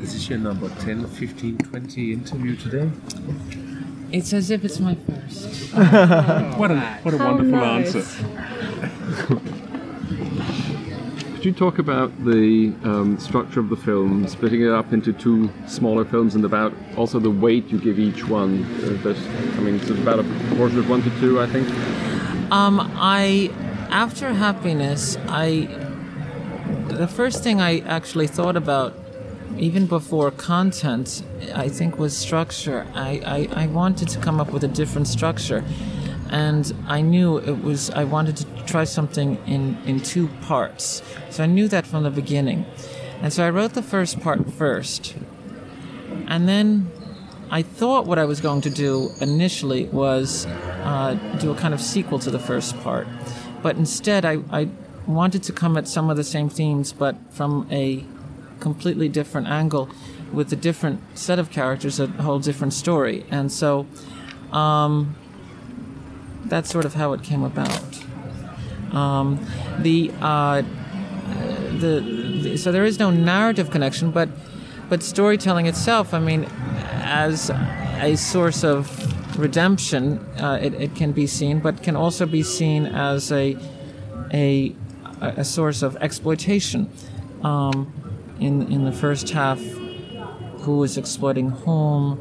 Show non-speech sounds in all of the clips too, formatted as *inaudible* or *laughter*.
Is this your number 10, 15, 20 interview today? It's as if it's my first. *laughs* What a, what a How wonderful nice. answer. Could you talk about the um, structure of the film, splitting it up into two smaller films, and about also the weight you give each one? Uh, I mean, it's about a proportion of one to two, I think. Um, I after happiness, I the first thing I actually thought about, even before content, I think was structure. I, I, I wanted to come up with a different structure, and I knew it was I wanted to try something in in two parts. So I knew that from the beginning, and so I wrote the first part first, and then I thought what I was going to do initially was uh, do a kind of sequel to the first part, but instead I, I wanted to come at some of the same themes, but from a completely different angle, with a different set of characters, a whole different story, and so um, that's sort of how it came about. Um, the, uh, the the so there is no narrative connection, but but storytelling itself, I mean, as a source of redemption, uh, it, it can be seen, but can also be seen as a a, a source of exploitation. Um, in in the first half, who is exploiting whom,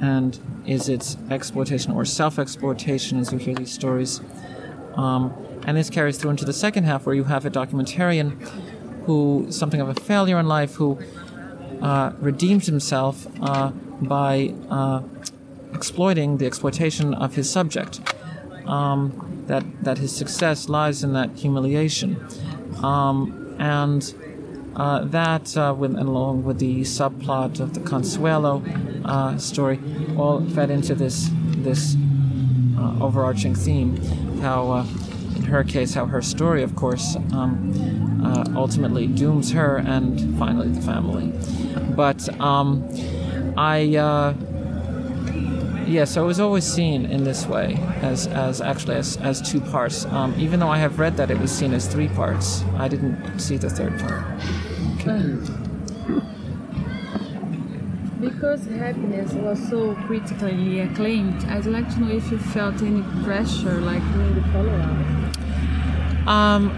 and is it exploitation or self-exploitation? As you hear these stories, um, and this carries through into the second half, where you have a documentarian who something of a failure in life who uh, redeems himself uh, by uh, exploiting the exploitation of his subject. Um, that that his success lies in that humiliation, um, and uh, that, uh, with, along with the subplot of the Consuelo uh, story, all fed into this this uh, overarching theme. How, uh, in her case, how her story, of course, um, uh, ultimately dooms her and finally the family. But um, I. Yeah, so it was always seen in this way, as, as actually as, as two parts. Um, even though I have read that it was seen as three parts, I didn't see the third part. *sighs* Because happiness was so critically acclaimed, I'd like to know if you felt any pressure, like doing the follow-up. Um,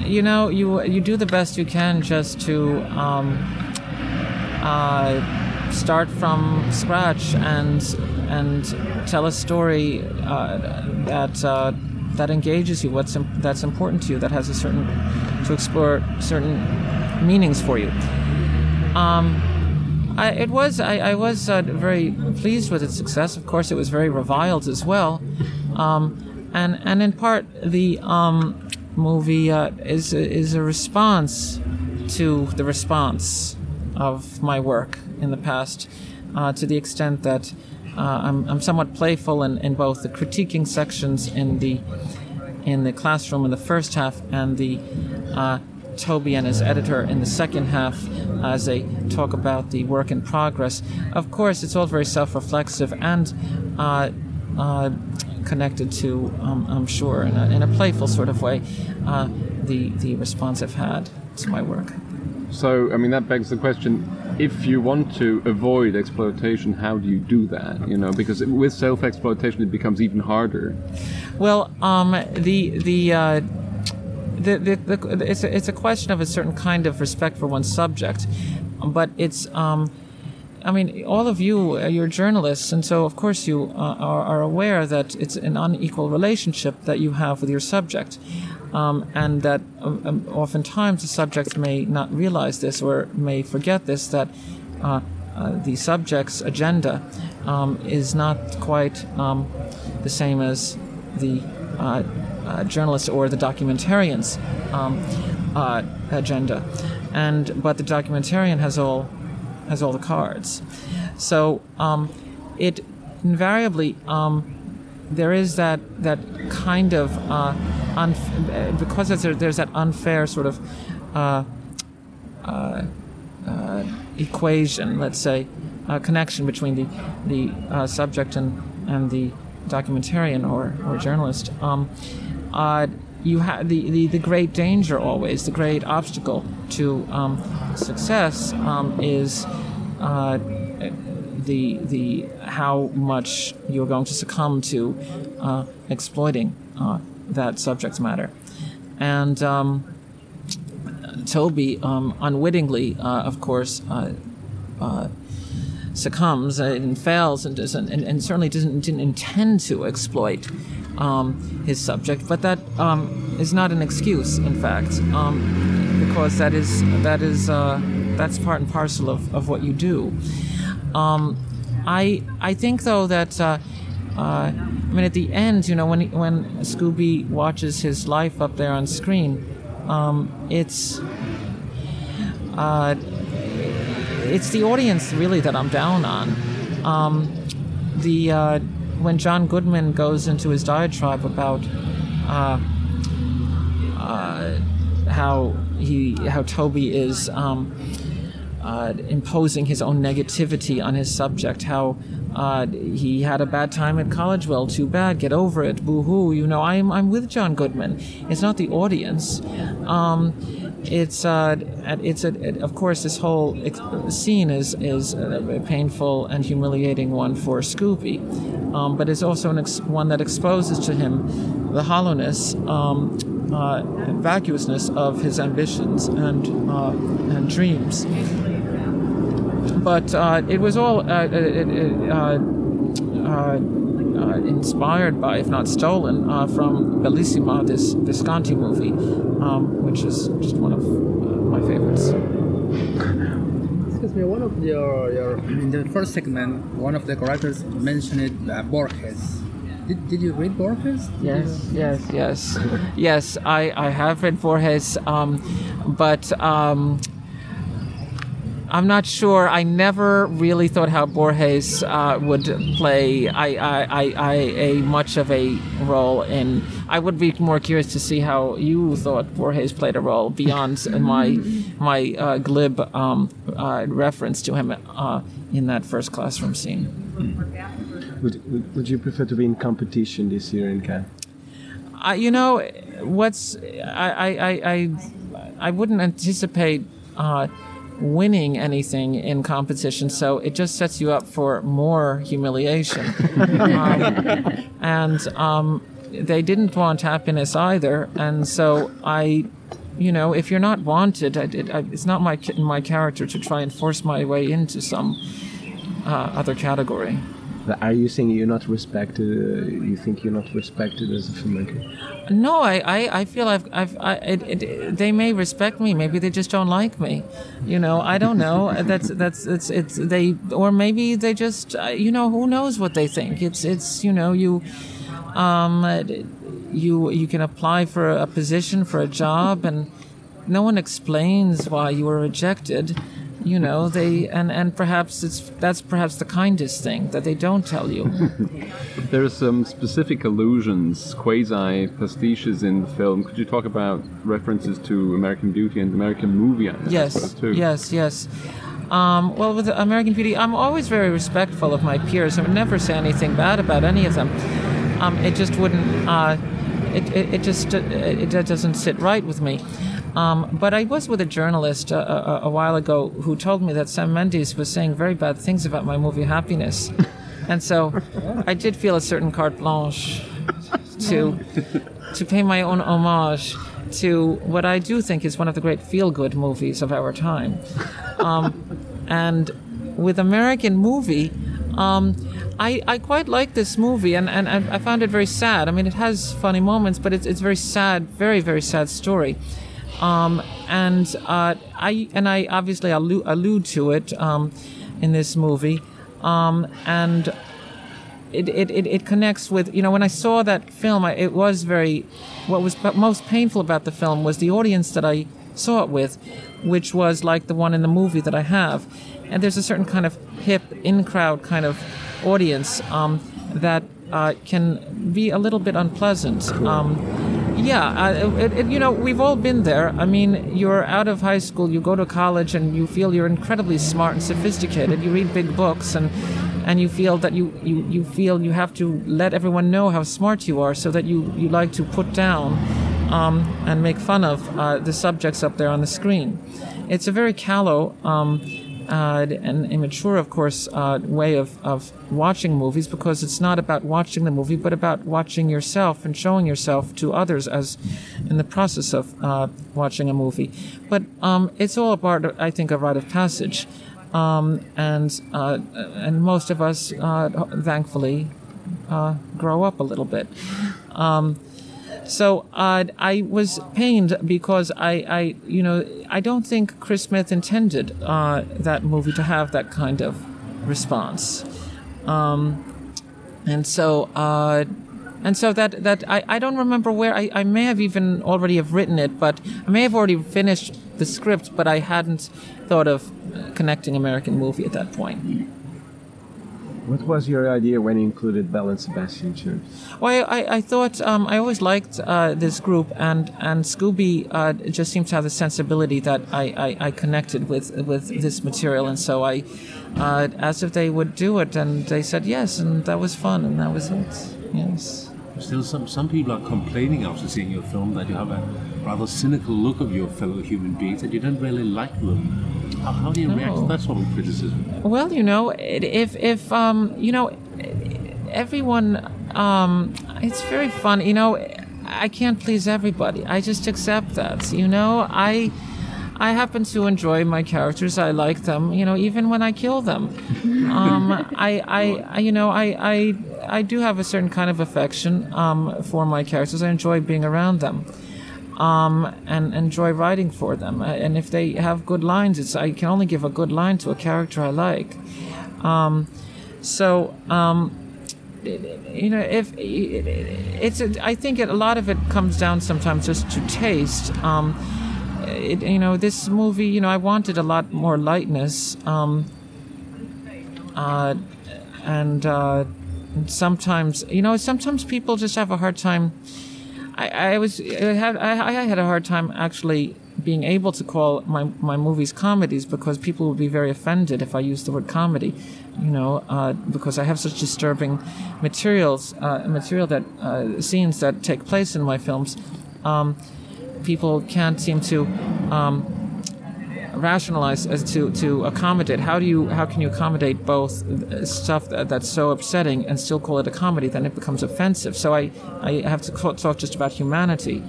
you know, you you do the best you can just to um, uh, start from scratch and and tell a story uh, that uh, that engages you. What's that's important to you. That has a certain to explore certain meanings for you. Um, I, it was I, I was uh, very pleased with its success. Of course, it was very reviled as well, um, and and in part the um, movie uh, is is a response to the response of my work in the past, uh, to the extent that uh, I'm, I'm somewhat playful in, in both the critiquing sections in the in the classroom in the first half and the uh, Toby and his editor in the second half as they talk about the work in progress. Of course, it's all very self-reflexive and uh, uh, connected to, um, I'm sure, in a, in a playful sort of way, uh, the the response I've had to my work. So, I mean, that begs the question: if you want to avoid exploitation, how do you do that? You know, because with self-exploitation, it becomes even harder. Well, um, the the. Uh, the, the, the, it's, a, it's a question of a certain kind of respect for one's subject, but it's um, I mean, all of you, uh, you're journalists, and so of course you uh, are, are aware that it's an unequal relationship that you have with your subject, um, and that um, um, oftentimes the subject may not realize this or may forget this that uh, uh, the subject's agenda um, is not quite um, the same as the uh, uh, journalist or the documentarian's um, uh, agenda, and but the documentarian has all has all the cards. So um, it invariably um, there is that that kind of uh, unf- because there's, that unfair sort of uh, uh, uh, equation, let's say, uh, connection between the the uh, subject and and the documentarian or, or journalist. Um, uh, you have the, the, the great danger always, the great obstacle to um, success um, is uh, the the how much you're going to succumb to uh, exploiting uh, that subject matter, and um, Toby um, unwittingly, uh, of course. Uh, succumbs and fails and doesn't and, and certainly doesn't didn't intend to exploit um, his subject but that um, is not an excuse in fact um, because that is that is uh, that's part and parcel of, of what you do um, I I think though that uh, uh, I mean at the end you know when when Scooby watches his life up there on screen um, it's uh, it's the audience really that I'm down on. Um, the uh, when John Goodman goes into his diatribe about uh, uh, how he how Toby is um, uh, imposing his own negativity on his subject, how uh, he had a bad time at college. Well, too bad. Get over it. Boo hoo. You know, I'm I'm with John Goodman. It's not the audience. Um, it's uh, it's a, it, of course this whole scene is is a painful and humiliating one for Scooby, um, but it's also an ex- one that exposes to him the hollowness, um, uh, vacuousness of his ambitions and uh, and dreams. But uh, it was all uh, it, it, uh, inspired by, if not stolen, uh, from Bellissima, this Visconti movie, um, which is just one of uh, my favorites. Excuse me, one of your, your in the first segment, one of the characters mentioned uh, Borges. Did, did you read Borges? Yes, yes, yes, yes. I, I have read Borges, um, but um, I'm not sure. I never really thought how Borges uh, would play I, I, I, I, a much of a role in. I would be more curious to see how you thought Borges played a role beyond my my uh, glib um, uh, reference to him uh, in that first classroom scene. Would, would, would you prefer to be in competition this year in Cannes? Uh, you know, what's I I I I, I wouldn't anticipate uh, winning anything in competition, so it just sets you up for more humiliation. *laughs* um, and um, they didn't want happiness either, and so I, you know, if you're not wanted, I, it, I, it's not my my character to try and force my way into some uh, other category. Are you saying you're not respected? Uh, you think you're not respected as a filmmaker? No, I, I, I feel I've, I've I, it, it, they may respect me. Maybe they just don't like me. You know, I don't know. *laughs* that's that's it's it's they or maybe they just uh, you know who knows what they think. It's it's you know you, um, you you can apply for a position for a job and no one explains why you were rejected you know they and and perhaps it's that's perhaps the kindest thing that they don't tell you *laughs* there are some specific allusions quasi pastiches in the film could you talk about references to american beauty and american movie yes too? yes yes um, well, with American Beauty, I'm always very respectful of my peers. I would never say anything bad about any of them. Um, it just wouldn't. Uh, it, it, it, just it, it doesn't sit right with me. Um, but I was with a journalist uh, a, a, while ago who told me that Sam Mendes was saying very bad things about my movie Happiness. and so I did feel a certain carte blanche to, to pay my own homage to what I do think is one of the great feel good movies of our time. Um, and with American Movie, um, I, I quite like this movie, and, and, I found it very sad. I mean, it has funny moments, but it's, it's very sad, very, very sad story. Um, and uh, I and I obviously allude, allude to it um, in this movie, um, and it, it, it, it, connects with you know when I saw that film, I, it was very what was most painful about the film was the audience that I saw it with, which was like the one in the movie that I have, and there's a certain kind of hip in crowd kind of audience um, that uh, can be a little bit unpleasant. Um, yeah, uh, it, it, you know, we've all been there. I mean, you're out of high school, you go to college, and you feel you're incredibly smart and sophisticated. You read big books, and and you feel that you, you, you feel you have to let everyone know how smart you are, so that you, you like to put down um, and make fun of uh, the subjects up there on the screen. It's a very callow um, uh, an immature, of course, uh, way of, of watching movies because it's not about watching the movie, but about watching yourself and showing yourself to others as in the process of uh, watching a movie. But um, it's all about, I think, a rite of passage. Um, and uh, and most of us, uh, thankfully, uh, grow up a little bit. Um, so uh, I was pained because I, I, you know, I don't think Chris Smith intended uh, that movie to have that kind of response, um, and so uh, and so that that I, I don't remember where I, I may have even already have written it, but I may have already finished the script, but I hadn't thought of connecting American movie at that point. What was your idea when you included Belle and Sebastian too? Well, I, I thought um, I always liked uh, this group, and and Scooby uh, just seemed to have the sensibility that I, I, I, connected with with this material, and so I uh, asked if they would do it, and they said yes, and that was fun, and that was it. Yes. Still, some some people are complaining after seeing your film that you have a rather cynical look of your fellow human beings, that you don't really like them. How, do you react to that sort of criticism? Well, you know, if if um, you know, everyone, um, it's very fun. You know, I can't please everybody. I just accept that. You know, I. I happen to enjoy my characters. I like them, you know, even when I kill them. *laughs* Um, I, I, I, you know, I, I, I do have a certain kind of affection um, for my characters. I enjoy being around them um, and enjoy writing for them. And if they have good lines, it's I can only give a good line to a character I like. Um, so. Um, you know, if it's, I think it, a lot of it comes down sometimes just to taste. Um, it, you know, this movie, you know, I wanted a lot more lightness, um, uh, and uh, sometimes, you know, sometimes people just have a hard time I, I was I had I, I had a hard time actually being able to call my, my movies comedies because people would be very offended if I used the word comedy, you know, uh, because I have such disturbing materials, uh, material that uh, scenes that take place in my films. Um, people can't seem to um, rationalize as to, to accommodate. How do you how can you accommodate both stuff that, that's so upsetting and still call it a comedy then it becomes offensive? So i i have to talk just about humanity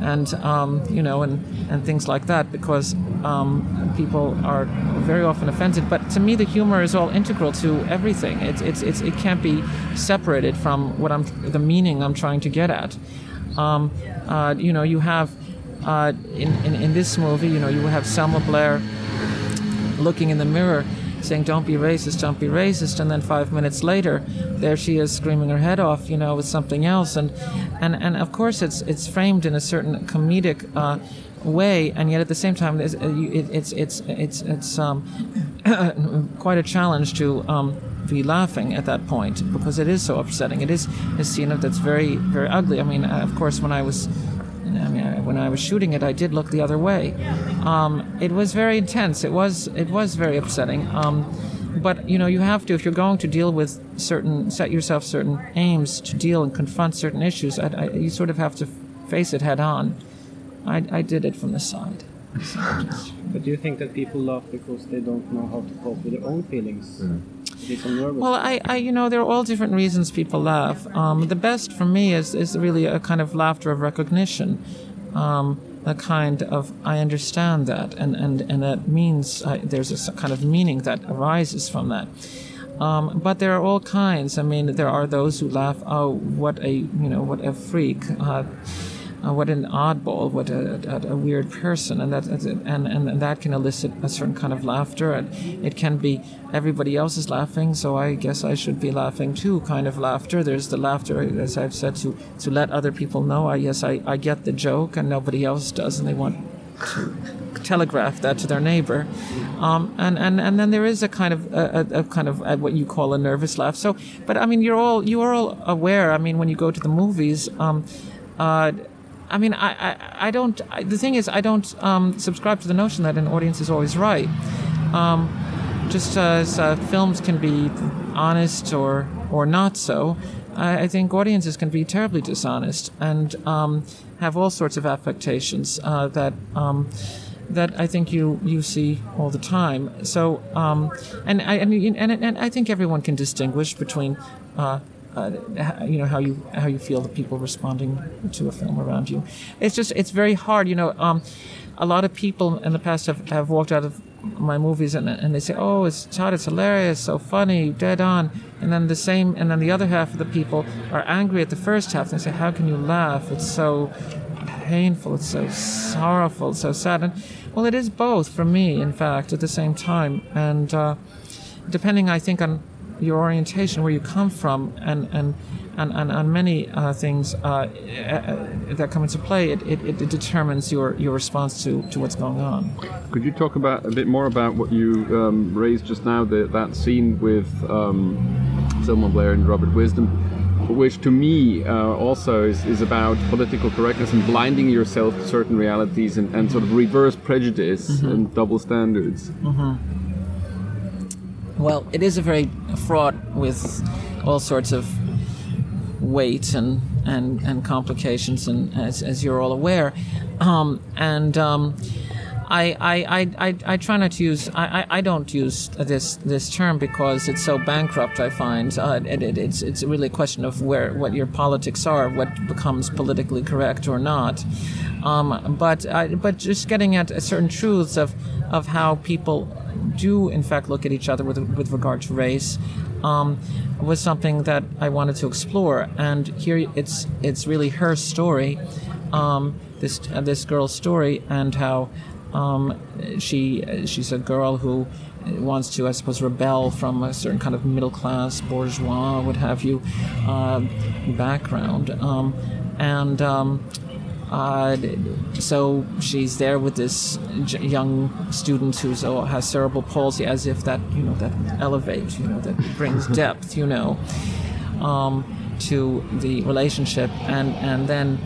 and um, you know and and things like that because um, people are very often offended. But to me the humor is all integral to everything. It's it's, it's it can't be separated from what i'm the meaning i'm trying to get at. Um, uh, you know you have uh, in, in, in this movie, you know, you have Selma Blair looking in the mirror saying, Don't be racist, don't be racist. And then five minutes later, there she is screaming her head off, you know, with something else. And, and, and of course, it's, it's framed in a certain comedic uh, way, and yet at the same time, it's, it's, it's, it's, it's um, *coughs* quite a challenge to. Um, be laughing at that point because it is so upsetting. It is a scene that's very, very ugly. I mean, uh, of course, when I was I mean, when I was shooting it, I did look the other way. Um, it was very intense. It was it was very upsetting. Um, but you know, you have to if you're going to deal with certain set yourself certain aims to deal and confront certain issues. I, I, you sort of have to face it head on. I, I did it from the side. but do you think that people laugh because they don't know how to cope with their own feelings? Mm. Well, I, I, you know, there are all different reasons people laugh. Um, the best for me is, is really a kind of laughter of recognition. Um, a kind of I understand that, and and and that means uh, there's a kind of meaning that arises from that. Um, but there are all kinds. I mean, there are those who laugh, oh, what a you know, what a freak. Uh, uh, what an oddball, what a, a, a, weird person, and that and, and that can elicit a certain kind of laughter. And it can be everybody else is laughing, so I guess I should be laughing too. Kind of laughter. There's the laughter, as I've said, to to let other people know. I yes, I, I get the joke, and nobody else does, and they want to telegraph that to their neighbor. Um, and, and, and then there is a kind of a, a, kind of what you call a nervous laugh. So, but I mean, you're all you are all aware. I mean, when you go to the movies, um, uh, I mean, I, I, I don't. I, the thing is, I don't um, subscribe to the notion that an audience is always right. Um, just as uh, films can be honest or or not so, I, I, think audiences can be terribly dishonest and um, have all sorts of affectations uh, that. Um, that I think you you see all the time. So, um, and I and, and and I think everyone can distinguish between. Uh, uh, you know how you how you feel the people responding to a film around you. It's just it's very hard. You know, um, a lot of people in the past have, have walked out of my movies and, and they say, "Oh, it's Todd, it's hilarious, so funny, dead on." And then the same, and then the other half of the people are angry at the first half. They say, "How can you laugh? It's so painful, it's so sorrowful, so sad." And well, it is both for me, in fact, at the same time. And uh, depending, I think, on your orientation, where you come from, and and and, and, and many uh, things uh, uh, that come into play, it, it, it, determines your, your response to, to what's going on. Could you talk about a bit more about what you um, raised just now, the, that scene with um, Selma Blair and Robert Wisdom, which to me uh, also is, is about political correctness and blinding yourself to certain realities and, and sort of reverse prejudice mm-hmm. and double standards. Mm-hmm. Well, it is a very fraught with all sorts of weight and and, and complications, and as, as you're all aware, um, and um, I, I, I, I, try not to use I, I, don't use this this term because it's so bankrupt. I find uh, it, it, it's it's really a question of where what your politics are, what becomes politically correct or not. Um, but but just getting at certain truths of of how people do in fact look at each other with with regard to race um, was something that I wanted to explore. And here it's it's really her story, um, this uh, this girl's story, and how um, she she's a girl who wants to, I suppose, rebel from a certain kind of middle class bourgeois, what have you, uh, background, um, and um, uh, so she's there with this young student who oh, has cerebral palsy, as if that you know that elevates, you know, that brings *laughs* depth, you know, um, to the relationship, and and then.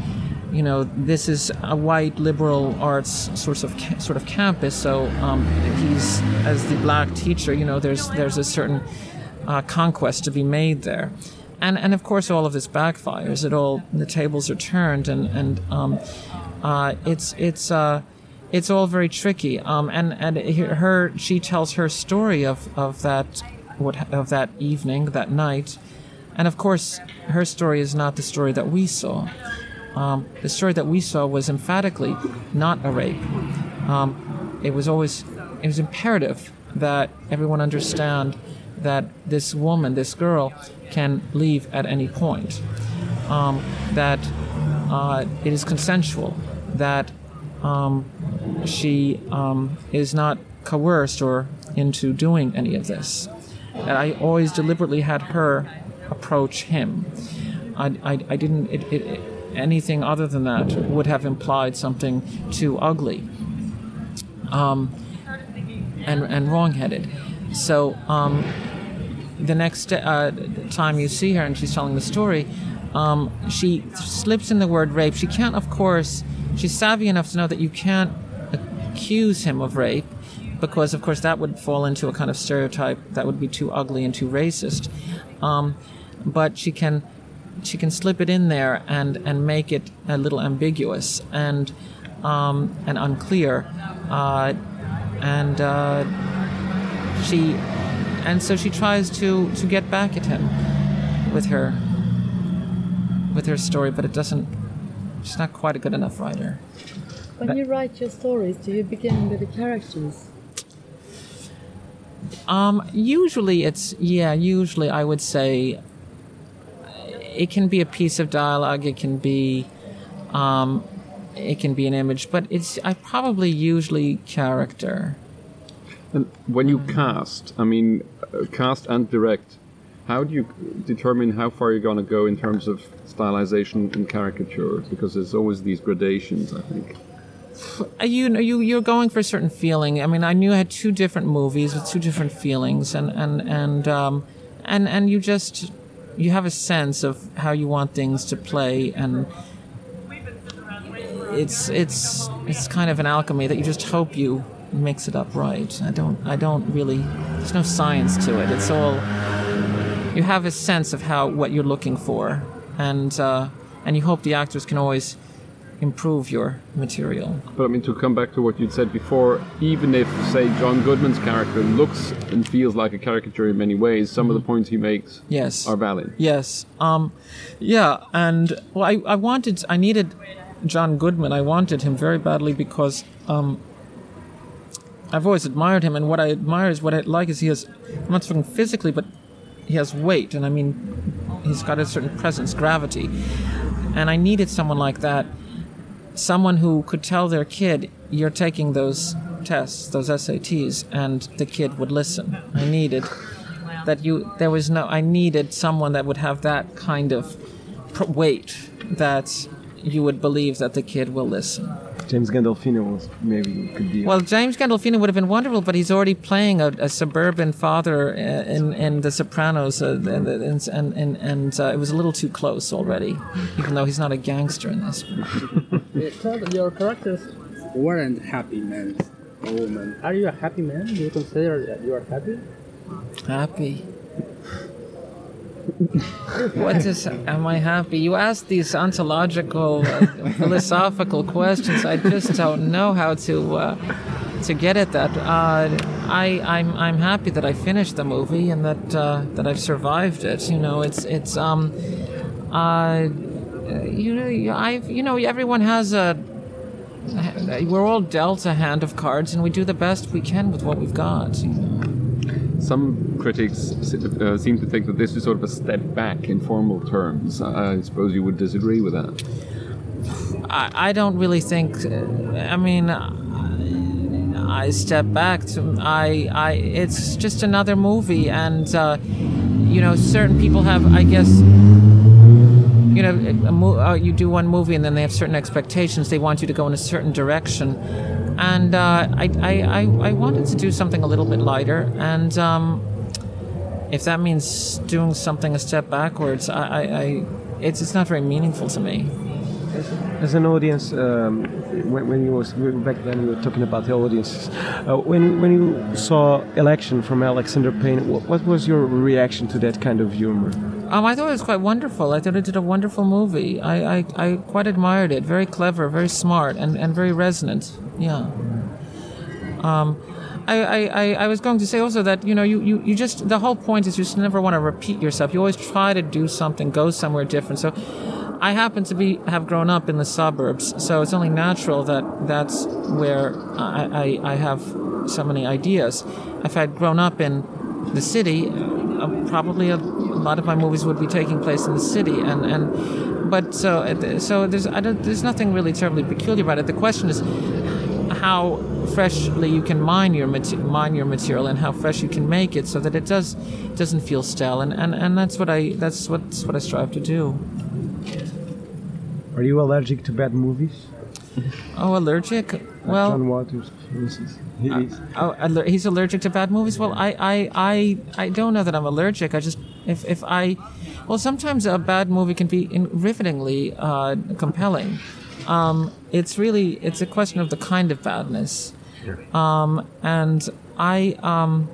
You know, this is a white liberal arts sort of sort of campus. So um, he's as the black teacher. You know, there's there's a certain uh, conquest to be made there and and of course all of this backfires. It all the tables are turned, and and um, uh, it's it's uh, it's all very tricky. Um, and and her she tells her story of of that what of that evening that night, and of course her story is not the story that we saw. Um, the story that we saw was emphatically not a rape. Um, it was always it was imperative that everyone understand that this woman, this girl, can leave at any point. Um, that uh, it is consensual. That um, she um, is not coerced or into doing any of this. That I always deliberately had her approach him. I, I, I didn't. It, it, anything other than that would have implied something too ugly um, and, and wrongheaded. So um, the next uh, time you see her and she's telling the story, um, she slips in the word rape. She can't, of course, she's savvy enough to know that you can't accuse him of rape because, of course, that would fall into a kind of stereotype that would be too ugly and too racist. Um, but she can she can slip it in there and, and make it a little ambiguous and um, and unclear. Uh, and uh, she and so she tries to to get back at him with her with her story, but it doesn't. She's not quite a good enough writer. When but, you write your stories, do you begin with the characters? Um, usually it's yeah. Usually I would say it can be a piece of dialogue. It can be um, it can be an image, but it's I probably usually character. And when you cast, I mean, cast and direct, how do you determine how far you're going to go in terms of stylization and caricature? Because there's always these gradations, I think. You know, you you're going for a certain feeling. I mean, I knew I had two different movies with two different feelings, and and and um, and and you just you have a sense of how you want things to play, and it's it's it's kind of an alchemy that you just hope you mix it up right. I don't I don't really there's no science to it. It's all you have a sense of how what you're looking for, and uh, and you hope the actors can always improve your material. But I mean, to come back to what you'd said before, even if, say, John Goodman's character looks and feels like a caricature in many ways, some of the points he makes Mm-hmm. Yes. are valid. Yes. Um, yeah, and well, I, I wanted, I needed John Goodman. I wanted him very badly because um, I've always admired him, and what I admire is what I like is he has, I'm not talking physically, but he has weight, and I mean, he's got a certain presence, gravity, and I needed someone like that, someone who could tell their kid, "You're taking those tests, those SATs," and the kid would listen. I needed that you there was no i needed someone that would have that kind of weight that you would believe that the kid will listen James Gandolfini was maybe could be. well james gandolfini would have been wonderful but he's already playing a, a suburban father uh, in, in the sopranos uh, and and and, and, and uh, it was a little too close already even though he's not a gangster in this your characters weren't happy men or women. Are you a happy man? Do you consider that you are happy? happy what is am i happy you ask these ontological uh, philosophical questions i just don't know how to uh, to get at that uh, I, I'm, I'm happy that I finished the movie and that uh, that I've survived it. You know, it's it's um, uh, you know, I've you know, everyone has a. We're all dealt a hand of cards, and we do the best we can with what we've got. You know? Some critics uh, seem to think that this is sort of a step back in formal terms. I suppose you would disagree with that. I, I don't really think. I mean, I step back to I I. It's just another movie, and uh, you know, certain people have, I guess. You know, mo- uh, you do one movie and then they have certain expectations. They want you to go in a certain direction, and uh, I, I, I, wanted to do something a little bit lighter. And um, if that means doing something a step backwards, I, I, I it's it's not very meaningful to me. As an audience, um, when, when you was back then, you were talking about the audiences. Uh, when when you saw Election from Alexander Payne, what, what was your reaction to that kind of humor? Um, I thought it was quite wonderful. I thought it did a wonderful movie. I, I, I quite admired it. Very clever, very smart, and, and very resonant. Yeah. Um, I, I, I, was going to say also that, you know, you, you, you just, the whole point is you just never want to repeat yourself. You always try to do something, go somewhere different. So I happen to be, have grown up in the suburbs, so it's only natural that that's where I, I, I have so many ideas. If I'd grown up in the city, uh, probably a, a lot of my movies would be taking place in the city, and and but so uh, so there's I don't, there's nothing really terribly peculiar about it. The question is how freshly you can mine your mine your material and how fresh you can make it so that it does doesn't feel stale, and and, and that's what I that's what what I strive to do. Are you allergic to bad movies? Oh, allergic? Well, John Waters, for instance. He is. Oh, he's allergic to bad movies. Well, I, I, I, I don't know that I'm allergic. I just, if, if I, well, sometimes a bad movie can be in- rivetingly uh, compelling. Um, it's really, it's a question of the kind of badness. Um, and I, um,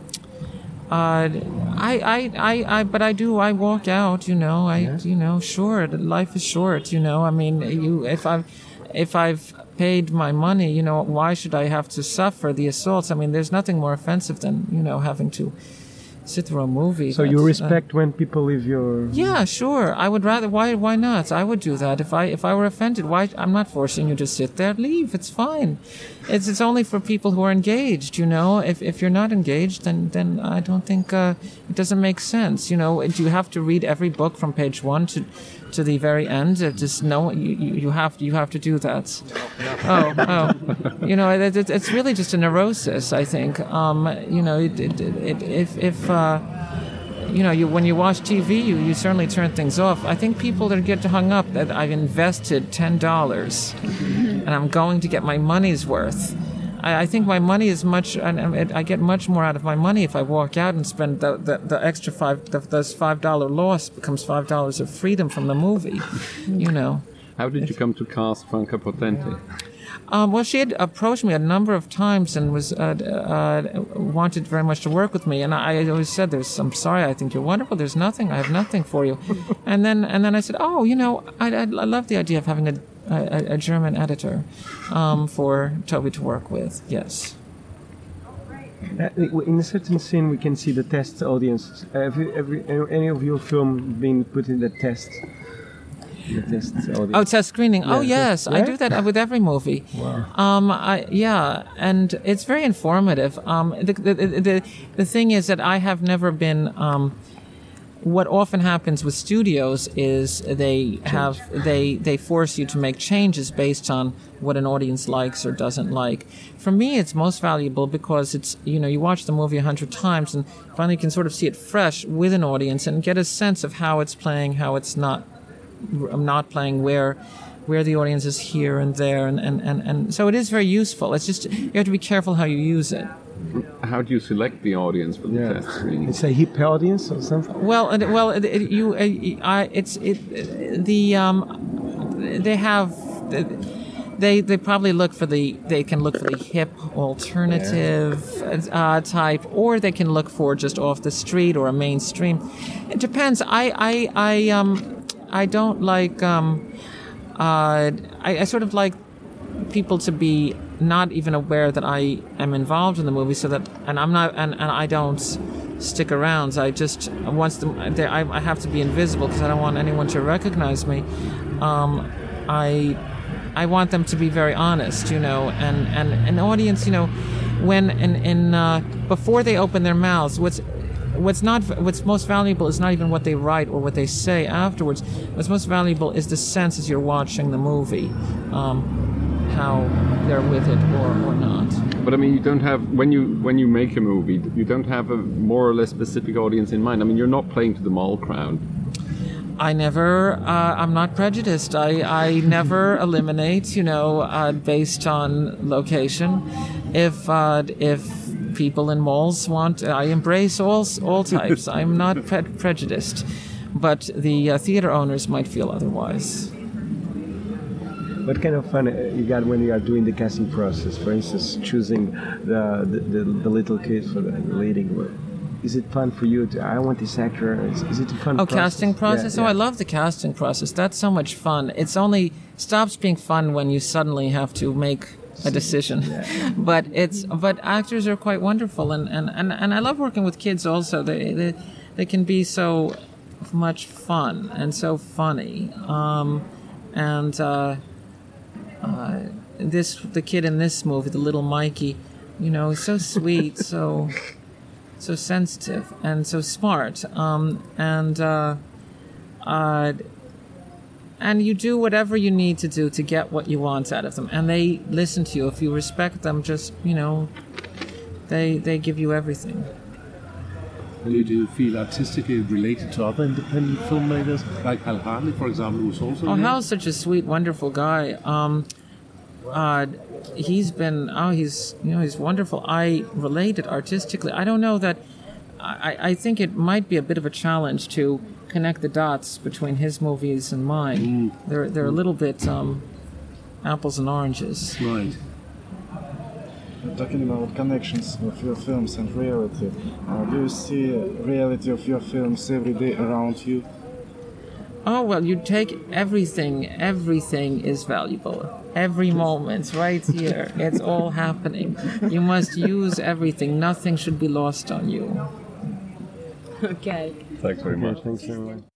uh, I, I, I, I, but I do. I walk out. You know. I, you know. Sure, life is short. You know. I mean, you. If I've, if I've paid my money, you know, why should I have to suffer the assaults? I mean, there's nothing more offensive than you know having to sit through a movie. So you uh, respect when people leave your. yeah, sure. I would rather. Why? Why not? I would do that if I if I were offended. Why? I'm not forcing you to sit there. Leave. It's fine. It's it's only for people who are engaged. You know, if if you're not engaged, then then I don't think uh, it doesn't make sense. You know, do you have to read every book from page one to to the very end? Uh, Just no. You, you have you have to do that. Oh oh. You know, it, it, it's really just a neurosis. I think. Um. You know, it, it, it, if if. Uh, you know, you when you watch TV, you, you certainly turn things off. I think people that get hung up that I've invested ten dollars, and I'm going to get my money's worth. I, I think my money is much, and and it, I get much more out of my money if I walk out and spend the the, the extra five. The, those five dollar loss becomes five dollars of freedom from the movie. *laughs* You know. How did you come to cast Franka Potente? Um, well, she had approached me a number of times and was uh, uh, wanted very much to work with me. And I always said, "There's, I'm sorry, I think you're wonderful. There's nothing, I have nothing for you." *laughs* and then, and then I said, "Oh, you know, I, I, I love the idea of having a, a, a German editor um, for Toby to work with. Yes. Uh, in a certain scene, we can see the test audience. Have you, every, any of your film been put in the test? The test audience. Oh, test screening. oh, yes, test- I do that with every movie. Wow. Um, I, yeah, and it's very informative. Um, the, the, the, the, the thing is that I have never been. Um, what often happens with studios is they have they they force you to make changes based on what an audience likes or doesn't like. For me, it's most valuable because it's you know you watch the movie a hundred times and finally you can sort of see it fresh with an audience and get a sense of how it's playing, how it's not not playing, where where the audience is here and there, and, and, and, and so it is very useful. It's just you have to be careful how you use it. How do you select the audience for the Yeah. test screening? It's a hip audience or something. Well, it, well, it, it, you, uh, I, it's it, the um, they have they they probably look for the they can look for the hip alternative uh, type, or they can look for just off the street or a mainstream. It depends. I I I um I don't like um uh I, I sort of like people to be not even aware that I am involved in the movie, so that and I'm not and, and I don't stick around. I just once the, I, I have to be invisible because I don't want anyone to recognize me. Um, I I want them to be very honest, you know, and and an audience, you know, when in in uh, before they open their mouths, what's what's not what's most valuable is not even what they write or what they say afterwards. What's most valuable is the sense as you're watching the movie, um, how they're with it or, or not. But I mean, you don't have when you when you make a movie, you don't have a more or less specific audience in mind. I mean, you're not playing to the mall crowd. I never, uh, I'm not prejudiced. I, I never *laughs* eliminate, you know, uh, based on location. If, uh, if people in malls want, I embrace all, all types. I'm not pre- prejudiced. But the uh, theater owners might feel otherwise. What kind of fun uh, you got when you are doing the casting process? For instance, choosing the the, the, the little kid for the leading role. Is it fun for you to? I want this actor. Is, is it a fun? Oh, process? casting process? Yeah, Oh. I love the casting process. That's so much fun. It's only stops being fun when you suddenly have to make a decision. *laughs* but it's but actors are quite wonderful, and, and, and, and I love working with kids also. They they, they can be so much fun and so funny. Um, and uh, uh, this the kid in this movie, the little Mikey, you know, so sweet, *laughs* so so sensitive and so smart. Um, and uh, uh, and you do whatever you need to do to get what you want out of them, and they listen to you. If you respect them, just you know, they they give you everything. Do you, do feel artistically related to other independent filmmakers, like Hal Hartley, for example, who's also Oh? Hal's such a sweet, wonderful guy. Um, uh, he's been oh, he's you know he's wonderful. I related artistically. I don't know that. I, I think it might be a bit of a challenge to connect the dots between his movies and mine. They're they're a little bit um, apples and oranges. Right. Talking about connections of your films and reality, uh, do you see reality of your films every day around you? Oh well, you take everything. Everything is valuable. Every moment, right *laughs* here, it's all happening. You must use everything. Nothing should be lost on you. Okay. Thanks very much. Thanks very much.